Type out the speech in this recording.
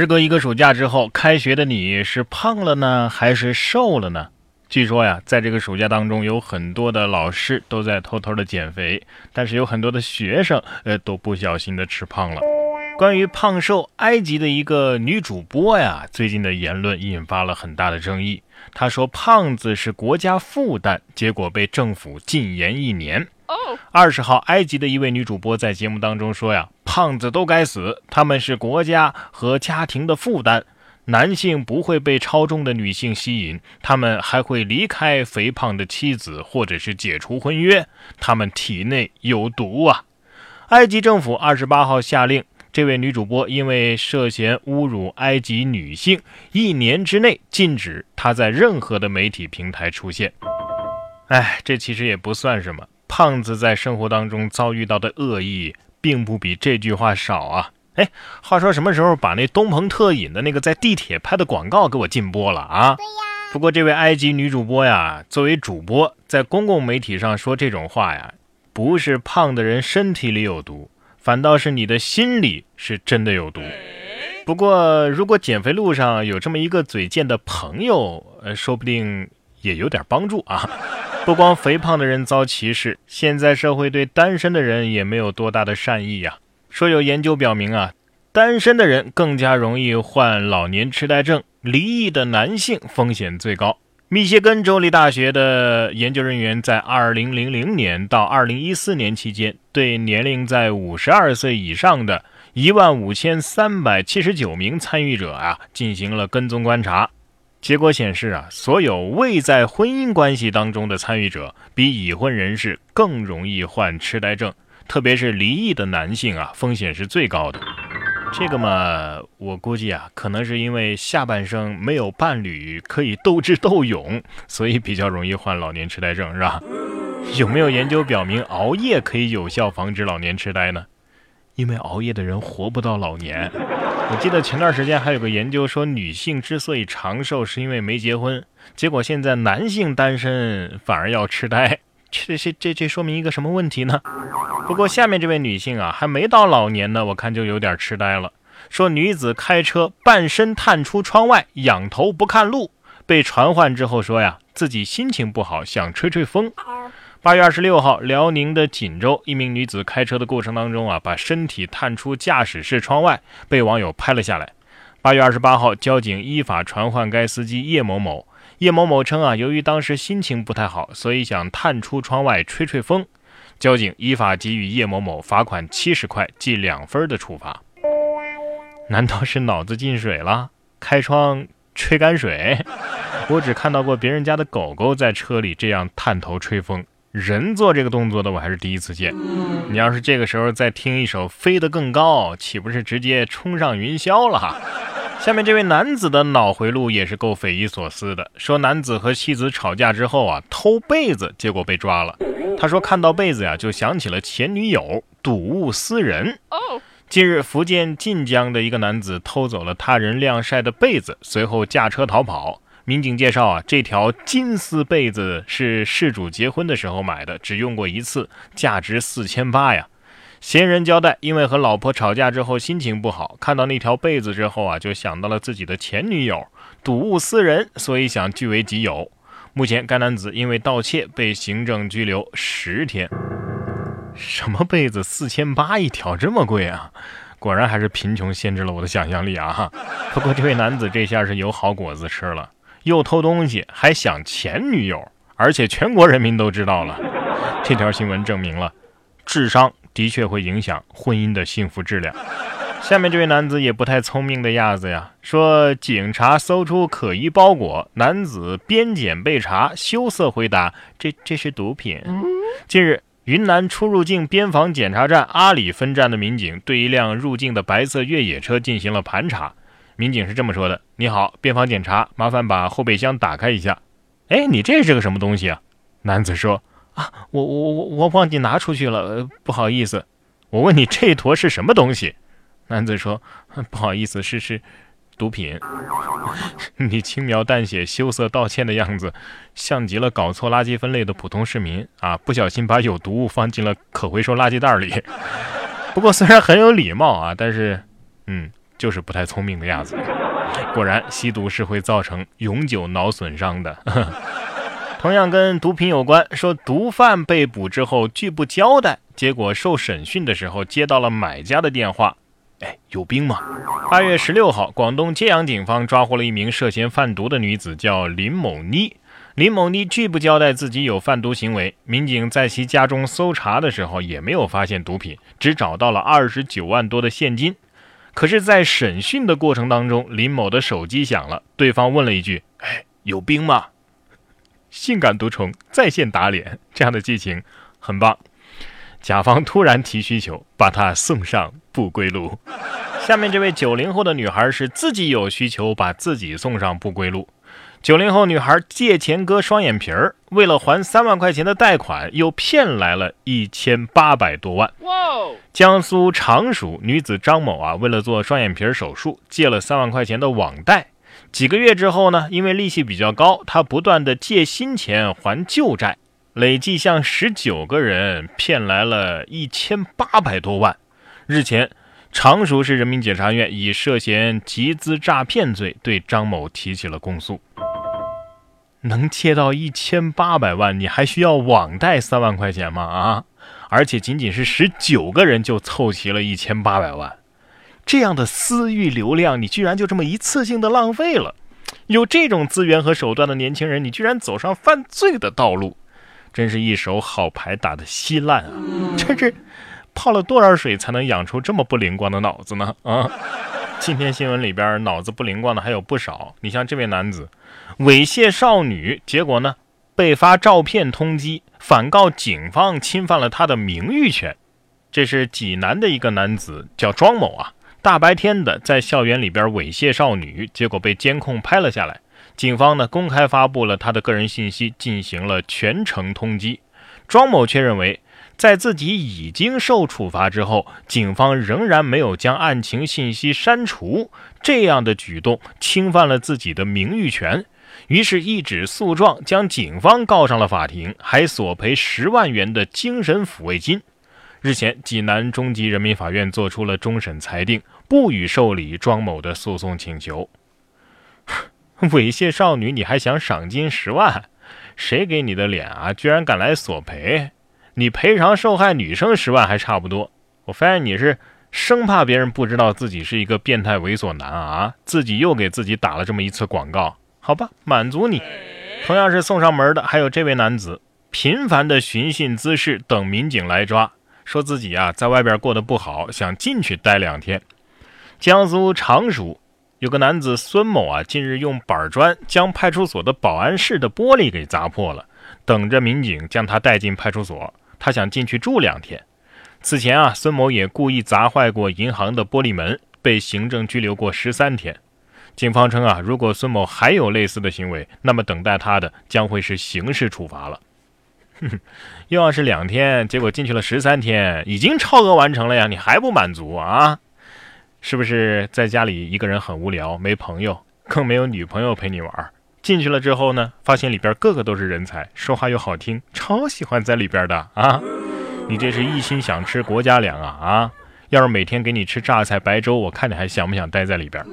时隔一个暑假之后，开学的你是胖了呢，还是瘦了呢？据说呀，在这个暑假当中，有很多的老师都在偷偷的减肥，但是有很多的学生，呃，都不小心的吃胖了。关于胖瘦，埃及的一个女主播呀，最近的言论引发了很大的争议。她说胖子是国家负担，结果被政府禁言一年。二十号，埃及的一位女主播在节目当中说呀，胖子都该死，他们是国家和家庭的负担。男性不会被超重的女性吸引，他们还会离开肥胖的妻子，或者是解除婚约。他们体内有毒啊！埃及政府二十八号下令，这位女主播因为涉嫌侮辱埃及女性，一年之内禁止她在任何的媒体平台出现。哎，这其实也不算什么，胖子在生活当中遭遇到的恶意，并不比这句话少啊。哎，话说什么时候把那东鹏特饮的那个在地铁拍的广告给我禁播了啊？对呀。不过这位埃及女主播呀，作为主播，在公共媒体上说这种话呀，不是胖的人身体里有毒，反倒是你的心里是真的有毒。不过如果减肥路上有这么一个嘴贱的朋友，呃，说不定也有点帮助啊。不光肥胖的人遭歧视，现在社会对单身的人也没有多大的善意呀。说有研究表明啊，单身的人更加容易患老年痴呆症，离异的男性风险最高。密歇根州立大学的研究人员在2000年到2014年期间，对年龄在52岁以上的15379名参与者啊进行了跟踪观察，结果显示啊，所有未在婚姻关系当中的参与者，比已婚人士更容易患痴呆症。特别是离异的男性啊，风险是最高的。这个嘛，我估计啊，可能是因为下半生没有伴侣可以斗智斗勇，所以比较容易患老年痴呆症，是吧？有没有研究表明熬夜可以有效防止老年痴呆呢？因为熬夜的人活不到老年。我记得前段时间还有个研究说，女性之所以长寿是因为没结婚，结果现在男性单身反而要痴呆。这这这这说明一个什么问题呢？不过下面这位女性啊，还没到老年呢，我看就有点痴呆了。说女子开车半身探出窗外，仰头不看路，被传唤之后说呀，自己心情不好，想吹吹风。八月二十六号，辽宁的锦州，一名女子开车的过程当中啊，把身体探出驾驶室窗外，被网友拍了下来。八月二十八号，交警依法传唤该司机叶某某。叶某某称啊，由于当时心情不太好，所以想探出窗外吹吹风。交警依法给予叶某某罚款七十块，记两分的处罚。难道是脑子进水了？开窗吹干水？我只看到过别人家的狗狗在车里这样探头吹风，人做这个动作的我还是第一次见。你要是这个时候再听一首《飞得更高》，岂不是直接冲上云霄了哈？下面这位男子的脑回路也是够匪夷所思的。说男子和妻子吵架之后啊，偷被子，结果被抓了。他说看到被子呀，就想起了前女友，睹物思人。近日，福建晋江的一个男子偷走了他人晾晒的被子，随后驾车逃跑。民警介绍啊，这条金丝被子是事主结婚的时候买的，只用过一次，价值四千八呀。嫌疑人交代，因为和老婆吵架之后心情不好，看到那条被子之后啊，就想到了自己的前女友，睹物思人，所以想据为己有。目前，该男子因为盗窃被行政拘留十天。什么被子四千八一条，这么贵啊？果然还是贫穷限制了我的想象力啊！不过这位男子这下是有好果子吃了，又偷东西，还想前女友，而且全国人民都知道了。这条新闻证明了，智商。的确会影响婚姻的幸福质量。下面这位男子也不太聪明的样子呀，说警察搜出可疑包裹，男子边检被查，羞涩回答：“这这是毒品。”近日，云南出入境边防检查站阿里分站的民警对一辆入境的白色越野车进行了盘查。民警是这么说的：“你好，边防检查，麻烦把后备箱打开一下。”哎，你这是个什么东西啊？男子说。啊，我我我我忘记拿出去了，不好意思。我问你这坨是什么东西？男子说：“不好意思，是是毒品。”你轻描淡写、羞涩道歉的样子，像极了搞错垃圾分类的普通市民啊！不小心把有毒物放进了可回收垃圾袋里。不过虽然很有礼貌啊，但是，嗯，就是不太聪明的样子。果然，吸毒是会造成永久脑损伤的。同样跟毒品有关，说毒贩被捕之后拒不交代，结果受审讯的时候接到了买家的电话。哎，有病吗？八月十六号，广东揭阳警方抓获了一名涉嫌贩毒的女子，叫林某妮。林某妮拒不交代自己有贩毒行为，民警在其家中搜查的时候也没有发现毒品，只找到了二十九万多的现金。可是，在审讯的过程当中，林某的手机响了，对方问了一句：“哎，有病吗？”性感毒虫在线打脸，这样的剧情很棒。甲方突然提需求，把他送上不归路。下面这位九零后的女孩是自己有需求，把自己送上不归路。九零后女孩借钱割双眼皮儿，为了还三万块钱的贷款，又骗来了一千八百多万。江苏常熟女子张某啊，为了做双眼皮手术，借了三万块钱的网贷。几个月之后呢，因为利息比较高，她不断的借新钱还旧债，累计向十九个人骗来了一千八百多万。日前，常熟市人民检察院以涉嫌集资诈骗罪对张某提起了公诉。能借到一千八百万，你还需要网贷三万块钱吗？啊！而且仅仅是十九个人就凑齐了一千八百万，这样的私域流量，你居然就这么一次性的浪费了。有这种资源和手段的年轻人，你居然走上犯罪的道路，真是一手好牌打得稀烂啊！这是泡了多少水才能养出这么不灵光的脑子呢？啊！今天新闻里边脑子不灵光的还有不少，你像这位男子。猥亵少女，结果呢？被发照片通缉，反告警方侵犯了他的名誉权。这是济南的一个男子，叫庄某啊，大白天的在校园里边猥亵少女，结果被监控拍了下来。警方呢公开发布了他的个人信息，进行了全程通缉。庄某却认为，在自己已经受处罚之后，警方仍然没有将案情信息删除，这样的举动侵犯了自己的名誉权。于是，一纸诉状将警方告上了法庭，还索赔十万元的精神抚慰金。日前，济南中级人民法院作出了终审裁定，不予受理庄某的诉讼请求。猥亵少女，你还想赏金十万？谁给你的脸啊？居然敢来索赔？你赔偿受害女生十万还差不多。我发现你是生怕别人不知道自己是一个变态猥琐男啊，自己又给自己打了这么一次广告。好吧，满足你。同样是送上门的，还有这位男子，频繁的寻衅滋事，等民警来抓，说自己啊在外边过得不好，想进去待两天。江苏常熟有个男子孙某啊，近日用板砖将派出所的保安室的玻璃给砸破了，等着民警将他带进派出所。他想进去住两天。此前啊，孙某也故意砸坏过银行的玻璃门，被行政拘留过十三天。警方称啊，如果孙某还有类似的行为，那么等待他的将会是刑事处罚了。哼，又要是两天，结果进去了十三天，已经超额完成了呀，你还不满足啊？是不是在家里一个人很无聊，没朋友，更没有女朋友陪你玩？进去了之后呢，发现里边个个都是人才，说话又好听，超喜欢在里边的啊！你这是一心想吃国家粮啊啊！要是每天给你吃榨菜白粥，我看你还想不想待在里边？